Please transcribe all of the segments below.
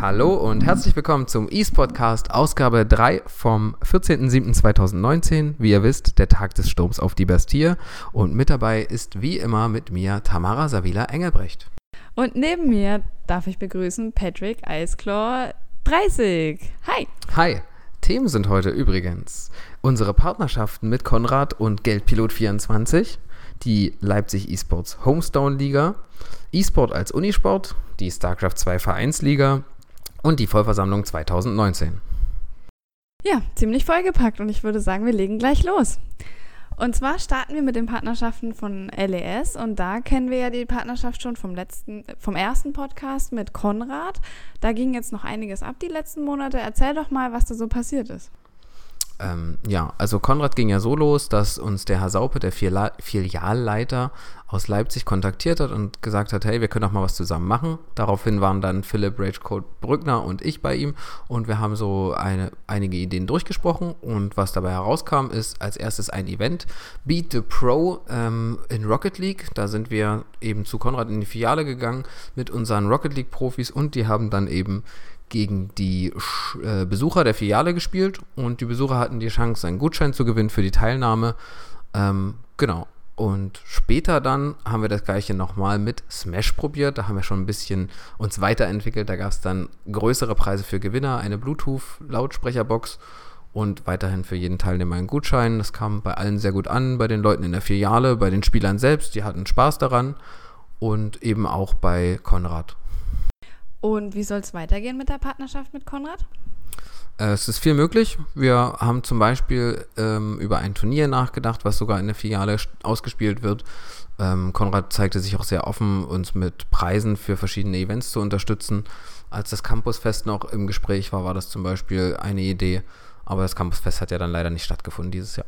Hallo und herzlich willkommen zum eSportcast Ausgabe 3 vom 14.07.2019. Wie ihr wisst, der Tag des Sturms auf die Bastille. Und mit dabei ist wie immer mit mir Tamara Savila Engelbrecht. Und neben mir darf ich begrüßen Patrick Eisclaw 30. Hi. Hi. Themen sind heute übrigens unsere Partnerschaften mit Konrad und Geldpilot 24, die Leipzig eSports Homestone Liga, eSport als Unisport, die StarCraft 2 Vereinsliga und die Vollversammlung 2019. Ja, ziemlich vollgepackt und ich würde sagen, wir legen gleich los. Und zwar starten wir mit den Partnerschaften von LES und da kennen wir ja die Partnerschaft schon vom letzten, vom ersten Podcast mit Konrad. Da ging jetzt noch einiges ab die letzten Monate. Erzähl doch mal, was da so passiert ist. Ähm, ja, also Konrad ging ja so los, dass uns der Herr Saupe, der Filialleiter aus Leipzig, kontaktiert hat und gesagt hat, hey, wir können doch mal was zusammen machen. Daraufhin waren dann Philipp Ragecode Brückner und ich bei ihm und wir haben so eine, einige Ideen durchgesprochen und was dabei herauskam, ist als erstes ein Event, Beat the Pro ähm, in Rocket League. Da sind wir eben zu Konrad in die Filiale gegangen mit unseren Rocket League Profis und die haben dann eben gegen die äh, Besucher der Filiale gespielt und die Besucher hatten die Chance, einen Gutschein zu gewinnen für die Teilnahme. Ähm, genau. Und später dann haben wir das gleiche nochmal mit Smash probiert. Da haben wir schon ein bisschen uns weiterentwickelt. Da gab es dann größere Preise für Gewinner, eine Bluetooth-Lautsprecherbox und weiterhin für jeden Teilnehmer einen Gutschein. Das kam bei allen sehr gut an, bei den Leuten in der Filiale, bei den Spielern selbst, die hatten Spaß daran und eben auch bei Konrad. Und wie soll es weitergehen mit der Partnerschaft mit Konrad? Äh, es ist viel möglich. Wir haben zum Beispiel ähm, über ein Turnier nachgedacht, was sogar in der Filiale ausgespielt wird. Ähm, Konrad zeigte sich auch sehr offen, uns mit Preisen für verschiedene Events zu unterstützen. Als das Campusfest noch im Gespräch war, war das zum Beispiel eine Idee. Aber das Campusfest hat ja dann leider nicht stattgefunden dieses Jahr.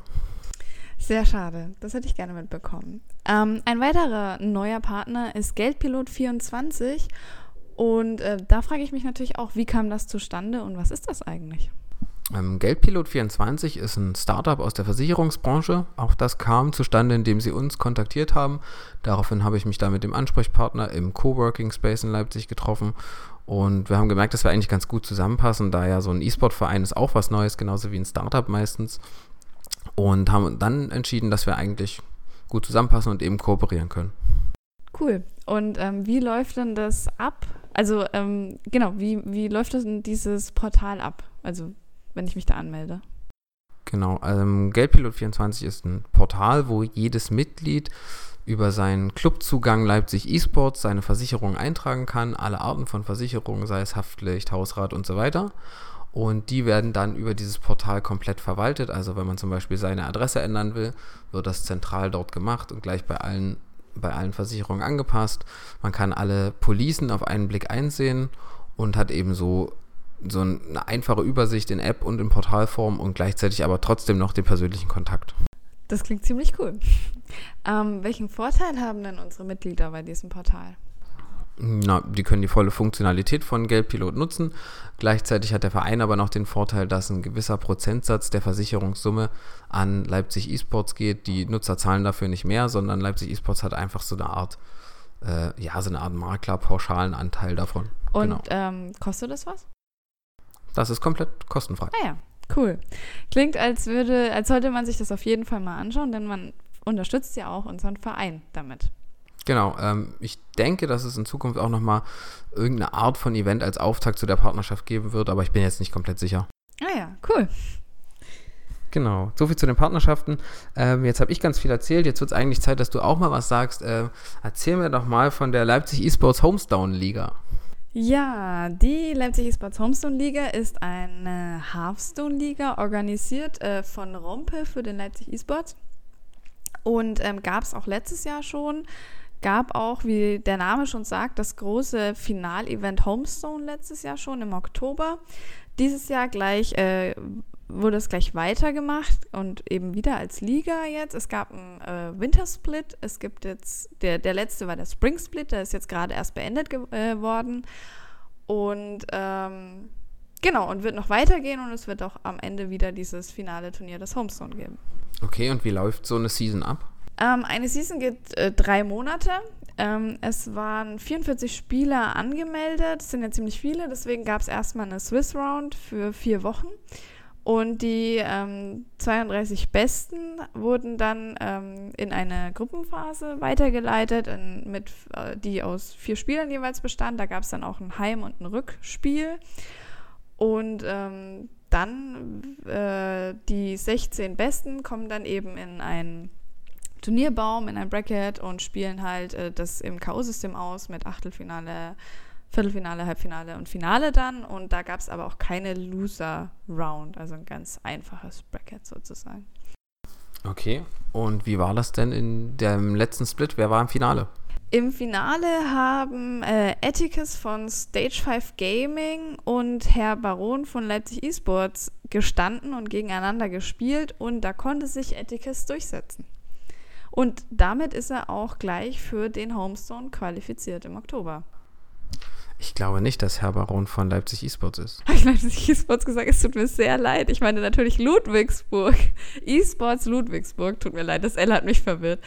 Sehr schade. Das hätte ich gerne mitbekommen. Ähm, ein weiterer neuer Partner ist Geldpilot24 und äh, da frage ich mich natürlich auch, wie kam das zustande und was ist das eigentlich? Ähm, Geldpilot24 ist ein Startup aus der Versicherungsbranche. Auch das kam zustande, indem sie uns kontaktiert haben. Daraufhin habe ich mich da mit dem Ansprechpartner im Coworking Space in Leipzig getroffen. Und wir haben gemerkt, dass wir eigentlich ganz gut zusammenpassen, da ja so ein E-Sport-Verein ist auch was Neues, genauso wie ein Startup meistens. Und haben dann entschieden, dass wir eigentlich gut zusammenpassen und eben kooperieren können. Cool. Und ähm, wie läuft denn das ab? Also, ähm, genau, wie, wie läuft das denn dieses Portal ab? Also, wenn ich mich da anmelde. Genau, ähm, Geldpilot24 ist ein Portal, wo jedes Mitglied über seinen Clubzugang Leipzig eSports seine Versicherung eintragen kann, alle Arten von Versicherungen, sei es Haftpflicht, Hausrat und so weiter. Und die werden dann über dieses Portal komplett verwaltet. Also wenn man zum Beispiel seine Adresse ändern will, wird das zentral dort gemacht und gleich bei allen bei allen Versicherungen angepasst. Man kann alle Policen auf einen Blick einsehen und hat eben so, so eine einfache Übersicht in App und in Portalform und gleichzeitig aber trotzdem noch den persönlichen Kontakt. Das klingt ziemlich cool. Ähm, welchen Vorteil haben denn unsere Mitglieder bei diesem Portal? Na, die können die volle Funktionalität von Geldpilot nutzen. Gleichzeitig hat der Verein aber noch den Vorteil, dass ein gewisser Prozentsatz der Versicherungssumme an Leipzig Esports geht. Die Nutzer zahlen dafür nicht mehr, sondern Leipzig Esports hat einfach so eine Art, äh, ja, so eine Art Makler-pauschalen Anteil davon. Und genau. ähm, kostet das was? Das ist komplett kostenfrei. Ah ja, cool. Klingt, als würde, als sollte man sich das auf jeden Fall mal anschauen, denn man unterstützt ja auch unseren Verein damit. Genau, ähm, ich denke, dass es in Zukunft auch nochmal irgendeine Art von Event als Auftakt zu der Partnerschaft geben wird, aber ich bin jetzt nicht komplett sicher. Ah ja, cool. Genau, soviel zu den Partnerschaften. Ähm, jetzt habe ich ganz viel erzählt. Jetzt wird es eigentlich Zeit, dass du auch mal was sagst. Äh, erzähl mir doch mal von der Leipzig Esports Homestone Liga. Ja, die Leipzig Esports Homestone Liga ist eine Hearthstone Liga, organisiert äh, von Rompe für den Leipzig Esports. Und ähm, gab es auch letztes Jahr schon gab auch, wie der Name schon sagt, das große Finalevent Homestone letztes Jahr schon im Oktober. Dieses Jahr gleich äh, wurde es gleich weitergemacht und eben wieder als Liga jetzt. Es gab einen äh, Wintersplit. Es gibt jetzt, der, der letzte war der Spring Split, der ist jetzt gerade erst beendet. Äh, Und ähm, genau, und wird noch weitergehen und es wird auch am Ende wieder dieses finale Turnier des Homestone geben. Okay, und wie läuft so eine Season ab? Ähm, eine Season geht äh, drei Monate. Ähm, es waren 44 Spieler angemeldet, das sind ja ziemlich viele, deswegen gab es erstmal eine Swiss Round für vier Wochen. Und die ähm, 32 Besten wurden dann ähm, in eine Gruppenphase weitergeleitet, in, mit, äh, die aus vier Spielern jeweils bestand. Da gab es dann auch ein Heim- und ein Rückspiel. Und ähm, dann äh, die 16 Besten kommen dann eben in einen Turnierbaum, in ein Bracket und spielen halt äh, das im K.O.-System aus mit Achtelfinale, Viertelfinale, Halbfinale und Finale dann. Und da gab es aber auch keine Loser-Round, also ein ganz einfaches Bracket sozusagen. Okay. Und wie war das denn in dem letzten Split? Wer war im Finale? Im Finale haben äh, Atticus von Stage 5 Gaming und Herr Baron von Leipzig Esports gestanden und gegeneinander gespielt und da konnte sich Atticus durchsetzen. Und damit ist er auch gleich für den Homestone qualifiziert im Oktober. Ich glaube nicht, dass Herr Baron von Leipzig Esports ist. Habe ich Leipzig Esports gesagt? Es tut mir sehr leid. Ich meine natürlich Ludwigsburg. Esports Ludwigsburg. Tut mir leid, das L hat mich verwirrt.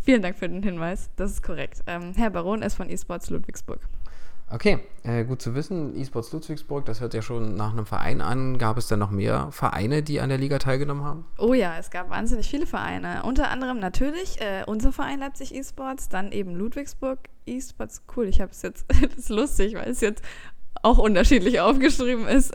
Vielen Dank für den Hinweis. Das ist korrekt. Ähm, Herr Baron ist von eSports Ludwigsburg. Okay, äh, gut zu wissen. eSports Ludwigsburg, das hört ja schon nach einem Verein an. Gab es denn noch mehr Vereine, die an der Liga teilgenommen haben? Oh ja, es gab wahnsinnig viele Vereine. Unter anderem natürlich äh, unser Verein Leipzig eSports, dann eben Ludwigsburg eSports. Cool, ich habe es jetzt, das ist lustig, weil es jetzt auch unterschiedlich aufgeschrieben ist.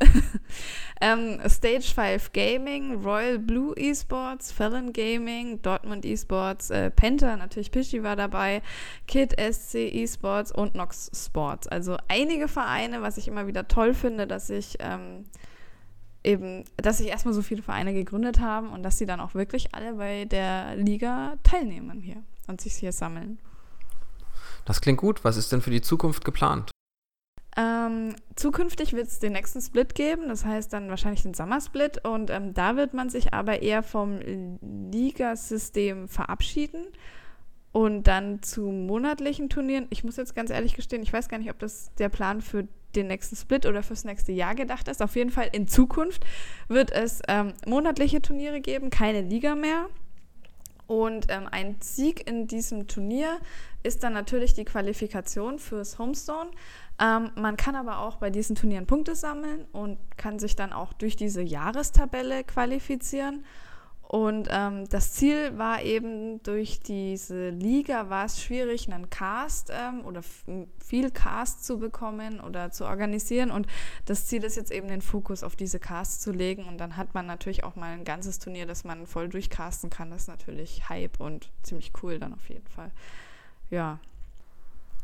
ähm, Stage 5 Gaming, Royal Blue Esports, Felon Gaming, Dortmund Esports, äh, Penta, natürlich Pischi war dabei, Kid SC Esports und Nox Sports. Also einige Vereine, was ich immer wieder toll finde, dass ich ähm, eben, dass sich erstmal so viele Vereine gegründet haben und dass sie dann auch wirklich alle bei der Liga teilnehmen hier und sich hier sammeln. Das klingt gut. Was ist denn für die Zukunft geplant? Ähm, zukünftig wird es den nächsten Split geben, das heißt dann wahrscheinlich den Sommersplit und ähm, da wird man sich aber eher vom Ligasystem verabschieden und dann zu monatlichen Turnieren. Ich muss jetzt ganz ehrlich gestehen, ich weiß gar nicht, ob das der Plan für den nächsten Split oder fürs nächste Jahr gedacht ist. Auf jeden Fall in Zukunft wird es ähm, monatliche Turniere geben, keine Liga mehr. Und ähm, ein Sieg in diesem Turnier ist dann natürlich die Qualifikation fürs Homestone. Ähm, man kann aber auch bei diesen Turnieren Punkte sammeln und kann sich dann auch durch diese Jahrestabelle qualifizieren. Und ähm, das Ziel war eben, durch diese Liga war es schwierig, einen Cast ähm, oder viel Cast zu bekommen oder zu organisieren. Und das Ziel ist jetzt eben, den Fokus auf diese Casts zu legen. Und dann hat man natürlich auch mal ein ganzes Turnier, das man voll durchcasten kann. Das ist natürlich Hype und ziemlich cool dann auf jeden Fall. Ja.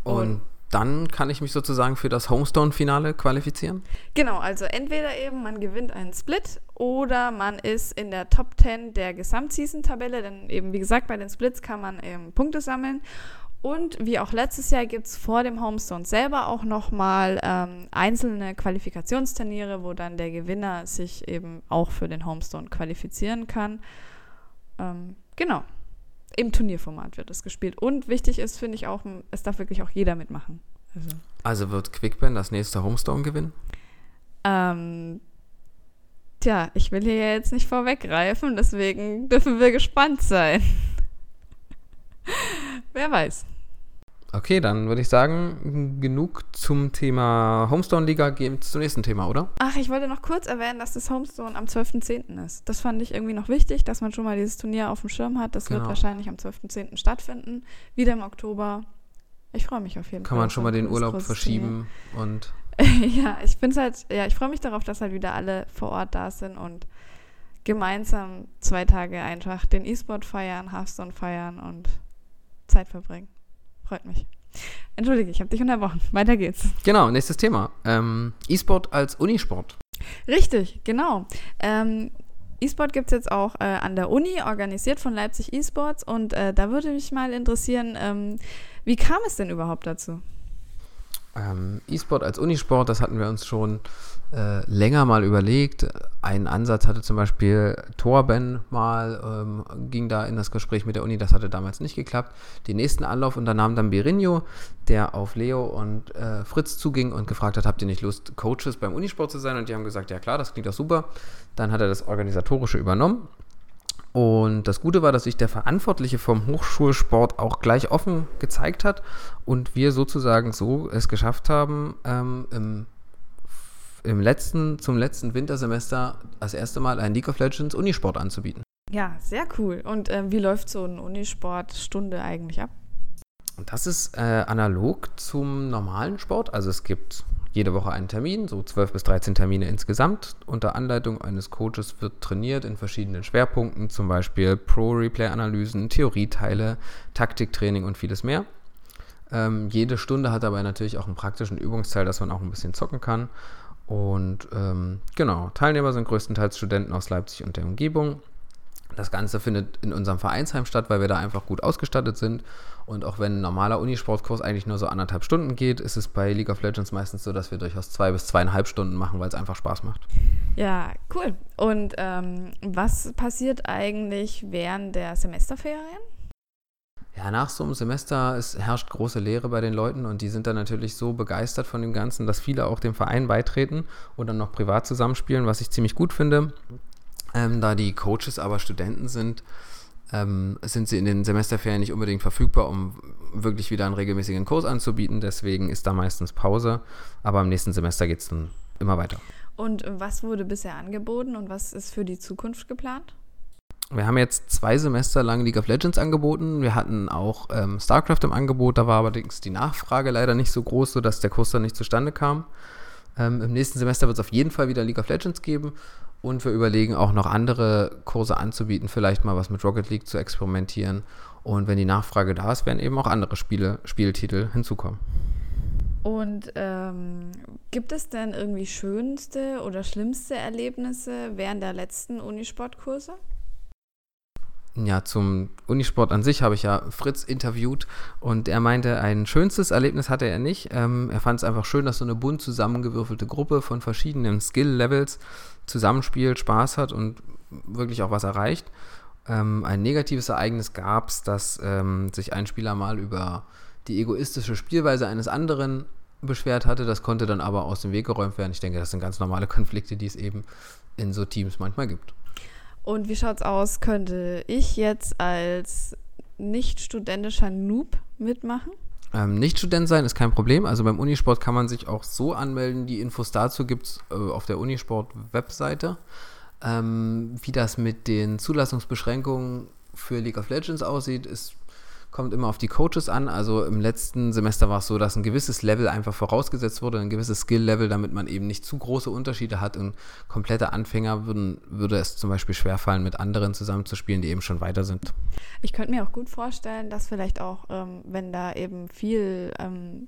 Und, und dann kann ich mich sozusagen für das Homestone-Finale qualifizieren? Genau, also entweder eben man gewinnt einen Split oder man ist in der Top 10 der Gesamtseason-Tabelle, denn eben wie gesagt, bei den Splits kann man eben Punkte sammeln. Und wie auch letztes Jahr gibt es vor dem Homestone selber auch nochmal ähm, einzelne Qualifikationsturniere, wo dann der Gewinner sich eben auch für den Homestone qualifizieren kann. Ähm, genau im Turnierformat wird es gespielt. Und wichtig ist, finde ich auch, es darf wirklich auch jeder mitmachen. Also, also wird Quickben das nächste Homestone gewinnen? Ähm, tja, ich will hier jetzt nicht vorweggreifen, deswegen dürfen wir gespannt sein. Wer weiß. Okay, dann würde ich sagen, genug zum Thema Homestone Liga. Gehen zum nächsten Thema, oder? Ach, ich wollte noch kurz erwähnen, dass das Homestone am 12.10. ist. Das fand ich irgendwie noch wichtig, dass man schon mal dieses Turnier auf dem Schirm hat. Das genau. wird wahrscheinlich am 12.10. stattfinden. Wieder im Oktober. Ich freue mich auf jeden Kann Fall. Kann man schon mal den Urlaub verschieben Turnier. und. ja, ich finde halt, ja, ich freue mich darauf, dass halt wieder alle vor Ort da sind und gemeinsam zwei Tage einfach den E-Sport feiern, Hearthstone feiern und Zeit verbringen. Freut mich. Entschuldige, ich habe dich unterbrochen. Weiter geht's. Genau, nächstes Thema. Ähm, E-Sport als Unisport. Richtig, genau. Ähm, E-Sport gibt es jetzt auch äh, an der Uni, organisiert von Leipzig E-Sports. Und äh, da würde mich mal interessieren, ähm, wie kam es denn überhaupt dazu? Ähm, E-Sport als Unisport, das hatten wir uns schon äh, länger mal überlegt. Ein Ansatz hatte zum Beispiel Torben mal, ähm, ging da in das Gespräch mit der Uni, das hatte damals nicht geklappt. Den nächsten Anlauf unternahm dann Birinho, der auf Leo und äh, Fritz zuging und gefragt hat, habt ihr nicht Lust, Coaches beim Unisport zu sein? Und die haben gesagt, ja klar, das klingt doch super. Dann hat er das Organisatorische übernommen und das Gute war, dass sich der Verantwortliche vom Hochschulsport auch gleich offen gezeigt hat und wir sozusagen so es geschafft haben, ähm, im, im letzten, zum letzten Wintersemester das erste Mal einen League of Legends Unisport anzubieten. Ja, sehr cool. Und äh, wie läuft so eine Unisport-Stunde eigentlich ab? Das ist äh, analog zum normalen Sport. Also es gibt jede Woche einen Termin, so 12 bis 13 Termine insgesamt. Unter Anleitung eines Coaches wird trainiert in verschiedenen Schwerpunkten, zum Beispiel Pro-Replay-Analysen, Theorieteile, Taktiktraining und vieles mehr. Ähm, jede Stunde hat dabei natürlich auch einen praktischen Übungsteil, dass man auch ein bisschen zocken kann. Und ähm, genau, Teilnehmer sind größtenteils Studenten aus Leipzig und der Umgebung. Das Ganze findet in unserem Vereinsheim statt, weil wir da einfach gut ausgestattet sind. Und auch wenn ein normaler Unisportkurs eigentlich nur so anderthalb Stunden geht, ist es bei League of Legends meistens so, dass wir durchaus zwei bis zweieinhalb Stunden machen, weil es einfach Spaß macht. Ja, cool. Und ähm, was passiert eigentlich während der Semesterferien? Ja, nach so einem Semester es herrscht große Leere bei den Leuten und die sind dann natürlich so begeistert von dem Ganzen, dass viele auch dem Verein beitreten und dann noch privat zusammenspielen, was ich ziemlich gut finde. Ähm, da die Coaches aber Studenten sind, ähm, sind sie in den Semesterferien nicht unbedingt verfügbar, um wirklich wieder einen regelmäßigen Kurs anzubieten. Deswegen ist da meistens Pause. Aber im nächsten Semester geht es dann immer weiter. Und was wurde bisher angeboten und was ist für die Zukunft geplant? Wir haben jetzt zwei Semester lang League of Legends angeboten. Wir hatten auch ähm, StarCraft im Angebot. Da war allerdings die Nachfrage leider nicht so groß, sodass der Kurs dann nicht zustande kam. Ähm, Im nächsten Semester wird es auf jeden Fall wieder League of Legends geben. Und wir überlegen auch noch andere Kurse anzubieten, vielleicht mal was mit Rocket League zu experimentieren. Und wenn die Nachfrage da ist, werden eben auch andere Spiele, Spieltitel hinzukommen. Und ähm, gibt es denn irgendwie schönste oder schlimmste Erlebnisse während der letzten Unisportkurse? Ja, zum Unisport an sich habe ich ja Fritz interviewt und er meinte, ein schönstes Erlebnis hatte er nicht. Ähm, er fand es einfach schön, dass so eine bunt zusammengewürfelte Gruppe von verschiedenen Skill-Levels zusammenspielt, Spaß hat und wirklich auch was erreicht. Ähm, ein negatives Ereignis gab es, dass ähm, sich ein Spieler mal über die egoistische Spielweise eines anderen beschwert hatte. Das konnte dann aber aus dem Weg geräumt werden. Ich denke, das sind ganz normale Konflikte, die es eben in so Teams manchmal gibt. Und wie schaut's aus? Könnte ich jetzt als nicht studentischer Noob mitmachen? Ähm, nicht Student sein ist kein Problem. Also beim Unisport kann man sich auch so anmelden. Die Infos dazu gibt es äh, auf der Unisport-Webseite. Ähm, wie das mit den Zulassungsbeschränkungen für League of Legends aussieht, ist kommt immer auf die Coaches an. Also im letzten Semester war es so, dass ein gewisses Level einfach vorausgesetzt wurde, ein gewisses Skill-Level, damit man eben nicht zu große Unterschiede hat. Und komplette Anfänger würden, würde es zum Beispiel schwerfallen, mit anderen zusammenzuspielen, die eben schon weiter sind. Ich könnte mir auch gut vorstellen, dass vielleicht auch, ähm, wenn da eben viel ähm,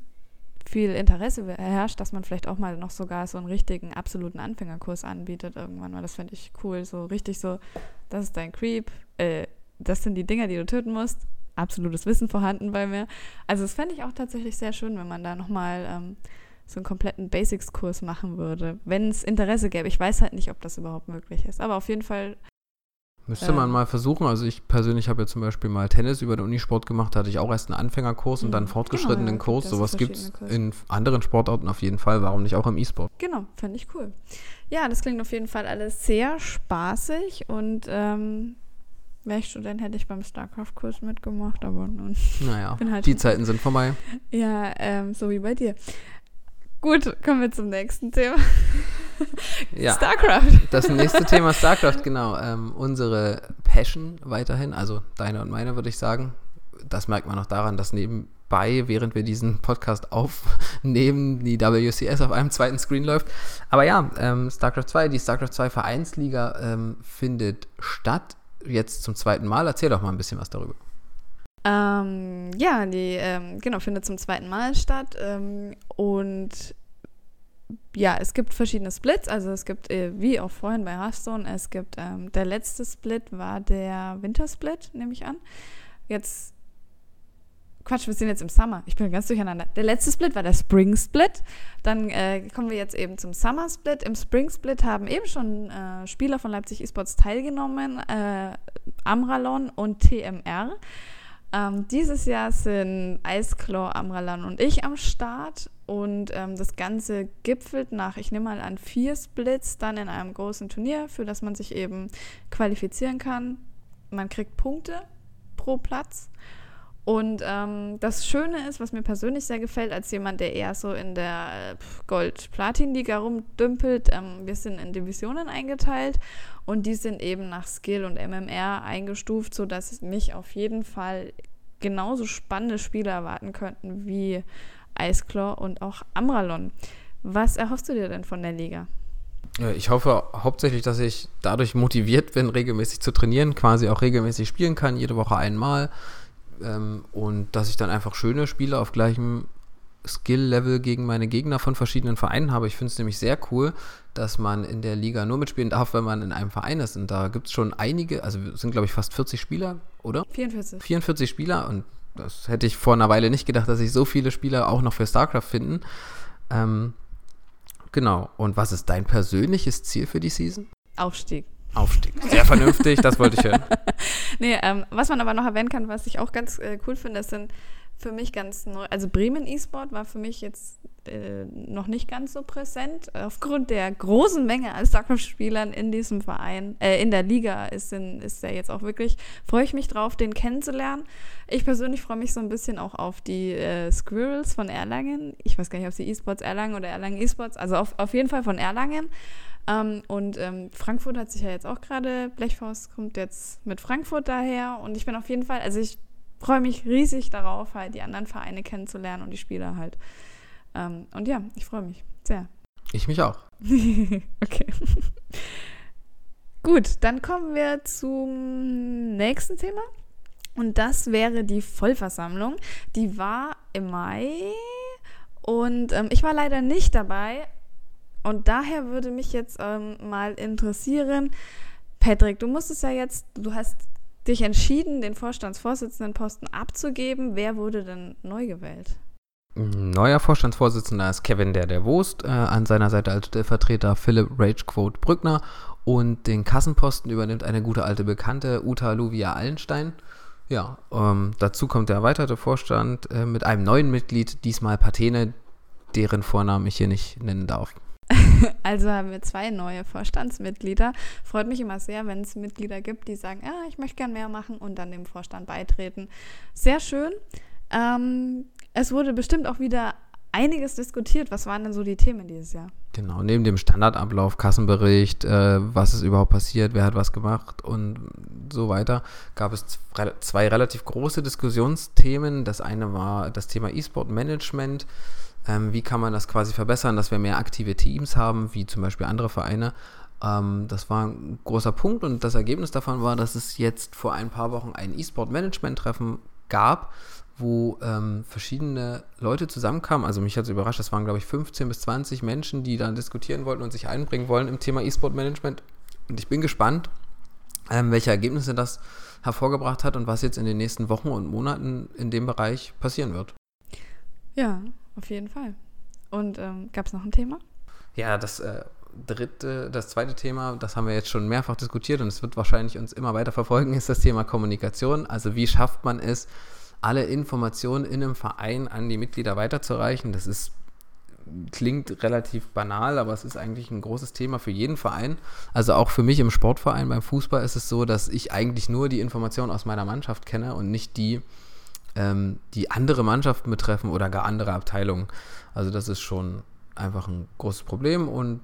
viel Interesse herrscht, dass man vielleicht auch mal noch sogar so einen richtigen, absoluten Anfängerkurs anbietet irgendwann mal. Das finde ich cool. So richtig so, das ist dein Creep, äh, das sind die Dinger, die du töten musst absolutes Wissen vorhanden bei mir. Also das fände ich auch tatsächlich sehr schön, wenn man da nochmal ähm, so einen kompletten Basics-Kurs machen würde, wenn es Interesse gäbe. Ich weiß halt nicht, ob das überhaupt möglich ist, aber auf jeden Fall. Müsste man ähm, mal versuchen. Also ich persönlich habe ja zum Beispiel mal Tennis über den Unisport gemacht, da hatte ich auch erst einen Anfängerkurs und dann einen mhm. fortgeschrittenen genau, ja, Kurs. Sowas gibt es in anderen Sportarten auf jeden Fall. Warum nicht auch im E-Sport? Genau, fände ich cool. Ja, das klingt auf jeden Fall alles sehr spaßig und ähm, Wäre ich Student, hätte ich beim StarCraft-Kurs mitgemacht, aber nun. Naja, halt die Zeiten sind vorbei. Ja, ähm, so wie bei dir. Gut, kommen wir zum nächsten Thema. ja, StarCraft. Das nächste Thema StarCraft, genau. Ähm, unsere Passion weiterhin, also deine und meine, würde ich sagen. Das merkt man noch daran, dass nebenbei, während wir diesen Podcast aufnehmen, die WCS auf einem zweiten Screen läuft. Aber ja, ähm, StarCraft 2, die StarCraft 2 Vereinsliga ähm, findet statt jetzt zum zweiten Mal. Erzähl doch mal ein bisschen was darüber. Ähm, ja, die ähm, genau findet zum zweiten Mal statt ähm, und ja, es gibt verschiedene Splits. Also es gibt äh, wie auch vorhin bei Hearthstone, es gibt ähm, der letzte Split war der Wintersplit, nehme ich an. Jetzt Quatsch, wir sind jetzt im Summer. Ich bin ganz durcheinander. Der letzte Split war der Spring Split. Dann äh, kommen wir jetzt eben zum Summer Split. Im Spring Split haben eben schon äh, Spieler von Leipzig Esports teilgenommen, äh, Amralon und TMR. Ähm, dieses Jahr sind Eisclaw, Amralan und ich am Start und ähm, das Ganze gipfelt nach, ich nehme mal an, vier Splits dann in einem großen Turnier, für das man sich eben qualifizieren kann. Man kriegt Punkte pro Platz und ähm, das Schöne ist, was mir persönlich sehr gefällt, als jemand, der eher so in der äh, Gold-Platin-Liga rumdümpelt, ähm, wir sind in Divisionen eingeteilt und die sind eben nach Skill und MMR eingestuft, sodass mich auf jeden Fall genauso spannende Spiele erwarten könnten wie Iceclaw und auch Amralon. Was erhoffst du dir denn von der Liga? Ich hoffe hauptsächlich, dass ich dadurch motiviert bin, regelmäßig zu trainieren, quasi auch regelmäßig spielen kann, jede Woche einmal ähm, und dass ich dann einfach schöne Spiele auf gleichem Skill-Level gegen meine Gegner von verschiedenen Vereinen habe. Ich finde es nämlich sehr cool, dass man in der Liga nur mitspielen darf, wenn man in einem Verein ist. Und da gibt es schon einige, also sind glaube ich fast 40 Spieler, oder? 44. 44 Spieler und das hätte ich vor einer Weile nicht gedacht, dass sich so viele Spieler auch noch für StarCraft finden. Ähm, genau. Und was ist dein persönliches Ziel für die Season? Aufstieg. Aufstieg. Sehr vernünftig, das wollte ich hören. Nee, ähm, was man aber noch erwähnen kann, was ich auch ganz äh, cool finde, das sind für mich ganz neu. Also Bremen E-Sport war für mich jetzt äh, noch nicht ganz so präsent. Aufgrund der großen Menge an StarCraft-Spielern in diesem Verein, äh, in der Liga ist, in, ist der jetzt auch wirklich, freue ich mich drauf, den kennenzulernen. Ich persönlich freue mich so ein bisschen auch auf die äh, Squirrels von Erlangen. Ich weiß gar nicht, ob sie E-Sports Erlangen oder Erlangen E-Sports, also auf, auf jeden Fall von Erlangen. Ähm, und ähm, Frankfurt hat sich ja jetzt auch gerade, Blechfaust kommt jetzt mit Frankfurt daher. Und ich bin auf jeden Fall, also ich freue mich riesig darauf, halt die anderen Vereine kennenzulernen und die Spieler halt. Ähm, und ja, ich freue mich sehr. Ich mich auch. okay. Gut, dann kommen wir zum nächsten Thema. Und das wäre die Vollversammlung. Die war im Mai und ähm, ich war leider nicht dabei, und daher würde mich jetzt ähm, mal interessieren, Patrick, du musstest ja jetzt, du hast dich entschieden, den Vorstandsvorsitzendenposten abzugeben. Wer wurde denn neu gewählt? Neuer Vorstandsvorsitzender ist Kevin der der Wurst, äh, an seiner Seite als Stellvertreter Philipp Ragequote Brückner und den Kassenposten übernimmt eine gute alte Bekannte Uta Luvia Allenstein. Ja, ähm, dazu kommt der erweiterte Vorstand äh, mit einem neuen Mitglied, diesmal Patene, deren Vornamen ich hier nicht nennen darf. Also haben wir zwei neue Vorstandsmitglieder. Freut mich immer sehr, wenn es Mitglieder gibt, die sagen, ah, ich möchte gern mehr machen und dann dem Vorstand beitreten. Sehr schön. Ähm, es wurde bestimmt auch wieder einiges diskutiert. Was waren denn so die Themen dieses Jahr? Genau, neben dem Standardablauf, Kassenbericht, äh, was ist überhaupt passiert, wer hat was gemacht und so weiter, gab es zwei relativ große Diskussionsthemen. Das eine war das Thema E-Sport Management ähm, wie kann man das quasi verbessern, dass wir mehr aktive Teams haben, wie zum Beispiel andere Vereine. Ähm, das war ein großer Punkt und das Ergebnis davon war, dass es jetzt vor ein paar Wochen ein E-Sport-Management-Treffen gab, wo ähm, verschiedene Leute zusammenkamen. Also mich hat es überrascht, das waren glaube ich 15 bis 20 Menschen, die dann diskutieren wollten und sich einbringen wollen im Thema E-Sport-Management. Und ich bin gespannt, ähm, welche Ergebnisse das hervorgebracht hat und was jetzt in den nächsten Wochen und Monaten in dem Bereich passieren wird. Ja, auf jeden Fall. Und ähm, gab es noch ein Thema? Ja, das äh, dritte, das zweite Thema, das haben wir jetzt schon mehrfach diskutiert und es wird wahrscheinlich uns immer weiter verfolgen, ist das Thema Kommunikation. Also wie schafft man es, alle Informationen in einem Verein an die Mitglieder weiterzureichen? Das ist klingt relativ banal, aber es ist eigentlich ein großes Thema für jeden Verein. Also auch für mich im Sportverein beim Fußball ist es so, dass ich eigentlich nur die Informationen aus meiner Mannschaft kenne und nicht die ähm, die andere Mannschaften betreffen oder gar andere Abteilungen. Also das ist schon einfach ein großes Problem und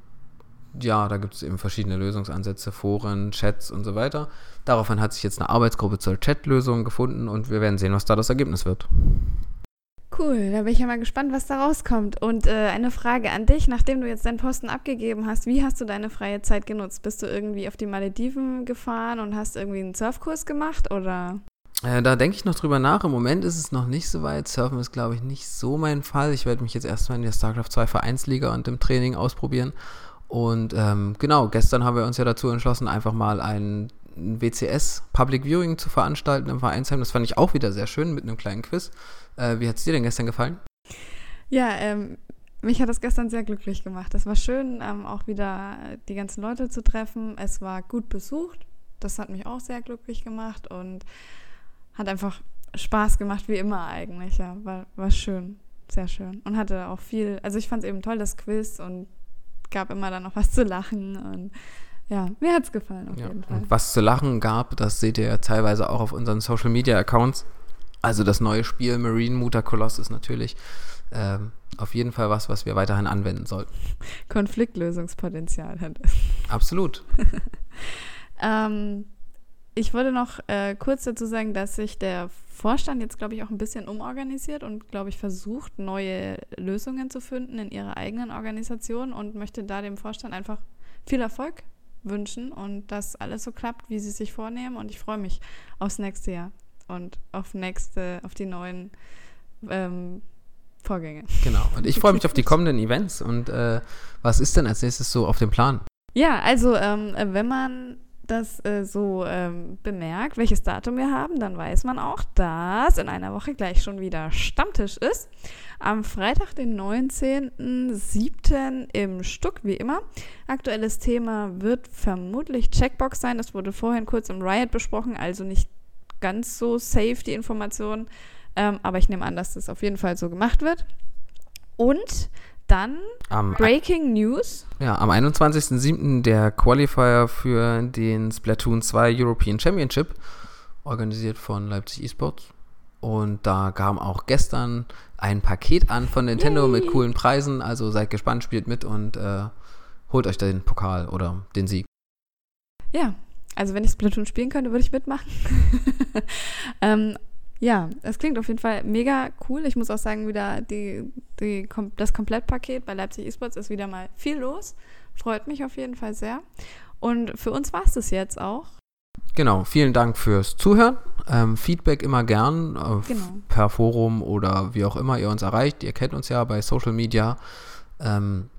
ja, da gibt es eben verschiedene Lösungsansätze, Foren, Chats und so weiter. Daraufhin hat sich jetzt eine Arbeitsgruppe zur Chat-Lösung gefunden und wir werden sehen, was da das Ergebnis wird. Cool, da bin ich ja mal gespannt, was da rauskommt. Und äh, eine Frage an dich, nachdem du jetzt deinen Posten abgegeben hast, wie hast du deine freie Zeit genutzt? Bist du irgendwie auf die Malediven gefahren und hast irgendwie einen Surfkurs gemacht oder? Äh, da denke ich noch drüber nach. Im Moment ist es noch nicht so weit. Surfen ist, glaube ich, nicht so mein Fall. Ich werde mich jetzt erstmal in der StarCraft 2 Vereinsliga und im Training ausprobieren. Und ähm, genau, gestern haben wir uns ja dazu entschlossen, einfach mal ein WCS Public Viewing zu veranstalten im Vereinsheim. Das fand ich auch wieder sehr schön mit einem kleinen Quiz. Äh, wie hat es dir denn gestern gefallen? Ja, ähm, mich hat das gestern sehr glücklich gemacht. Es war schön, ähm, auch wieder die ganzen Leute zu treffen. Es war gut besucht. Das hat mich auch sehr glücklich gemacht und hat einfach Spaß gemacht, wie immer eigentlich. Ja, war, war schön, sehr schön. Und hatte auch viel, also ich fand es eben toll, das Quiz und gab immer dann noch was zu lachen und ja, mir hat es gefallen auf ja, jeden Fall. Und was zu lachen gab, das seht ihr ja teilweise auch auf unseren Social Media Accounts. Also das neue Spiel Marine Muta Koloss ist natürlich ähm, auf jeden Fall was, was wir weiterhin anwenden sollten. Konfliktlösungspotenzial hat es. Absolut. ähm, ich wollte noch äh, kurz dazu sagen, dass sich der Vorstand jetzt, glaube ich, auch ein bisschen umorganisiert und, glaube ich, versucht, neue Lösungen zu finden in ihrer eigenen Organisation und möchte da dem Vorstand einfach viel Erfolg wünschen und dass alles so klappt, wie sie sich vornehmen. Und ich freue mich aufs nächste Jahr und auf nächste, auf die neuen ähm, Vorgänge. Genau. Und ich freue mich auf die kommenden Events. Und äh, was ist denn als nächstes so auf dem Plan? Ja, also ähm, wenn man das äh, so ähm, bemerkt, welches Datum wir haben, dann weiß man auch, dass in einer Woche gleich schon wieder Stammtisch ist. Am Freitag, den 19.07. im Stuck, wie immer. Aktuelles Thema wird vermutlich Checkbox sein. Das wurde vorhin kurz im Riot besprochen, also nicht ganz so safe die Information. Ähm, aber ich nehme an, dass das auf jeden Fall so gemacht wird. Und dann Am Breaking News. Ja, am 21.07. der Qualifier für den Splatoon 2 European Championship, organisiert von Leipzig Esports. Und da kam auch gestern ein Paket an von Nintendo Yay. mit coolen Preisen. Also seid gespannt, spielt mit und äh, holt euch den Pokal oder den Sieg. Ja, also wenn ich Splatoon spielen könnte, würde ich mitmachen. ähm, ja, es klingt auf jeden Fall mega cool. Ich muss auch sagen, wieder die, die, das Komplettpaket bei Leipzig Esports ist wieder mal viel los. Freut mich auf jeden Fall sehr. Und für uns war es das jetzt auch. Genau, vielen Dank fürs Zuhören. Ähm, Feedback immer gern äh, Genau. per Forum oder wie auch immer ihr uns erreicht. Ihr kennt uns ja bei Social Media. Ähm,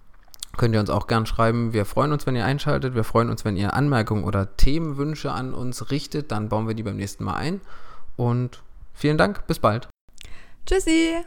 könnt ihr uns auch gern schreiben. Wir freuen uns, wenn ihr einschaltet. Wir freuen uns, wenn ihr Anmerkungen oder Themenwünsche an uns richtet. Dann bauen wir die beim nächsten Mal ein. Und vielen Dank. Bis bald. Tschüssi!